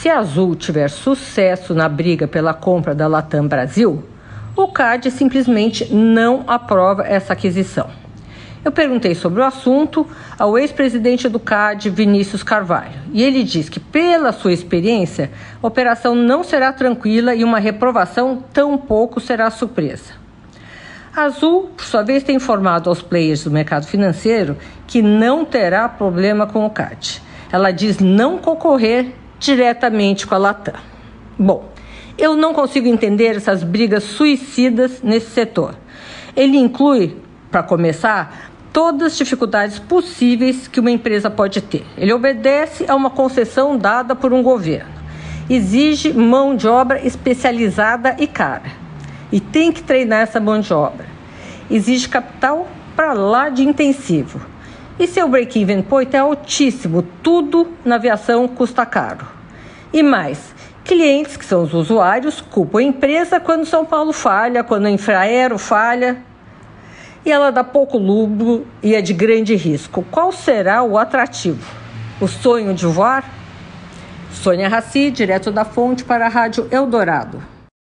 se a Azul tiver sucesso na briga pela compra da Latam Brasil, o CAD simplesmente não aprova essa aquisição. Eu perguntei sobre o assunto ao ex-presidente do CAD, Vinícius Carvalho, e ele diz que, pela sua experiência, a operação não será tranquila e uma reprovação tampouco será surpresa. A Azul, por sua vez, tem informado aos players do mercado financeiro que não terá problema com o CAD. Ela diz não concorrer diretamente com a Latam. Bom, eu não consigo entender essas brigas suicidas nesse setor. Ele inclui, para começar, todas as dificuldades possíveis que uma empresa pode ter. Ele obedece a uma concessão dada por um governo. Exige mão de obra especializada e cara. E tem que treinar essa mão de obra. Exige capital para lá de intensivo. E seu break-even point é altíssimo, tudo na aviação custa caro. E mais, clientes, que são os usuários, culpam a empresa quando São Paulo falha, quando a Infraero falha. E ela dá pouco lucro e é de grande risco. Qual será o atrativo? O sonho de voar? Sônia Raci, direto da fonte para a Rádio Eldorado.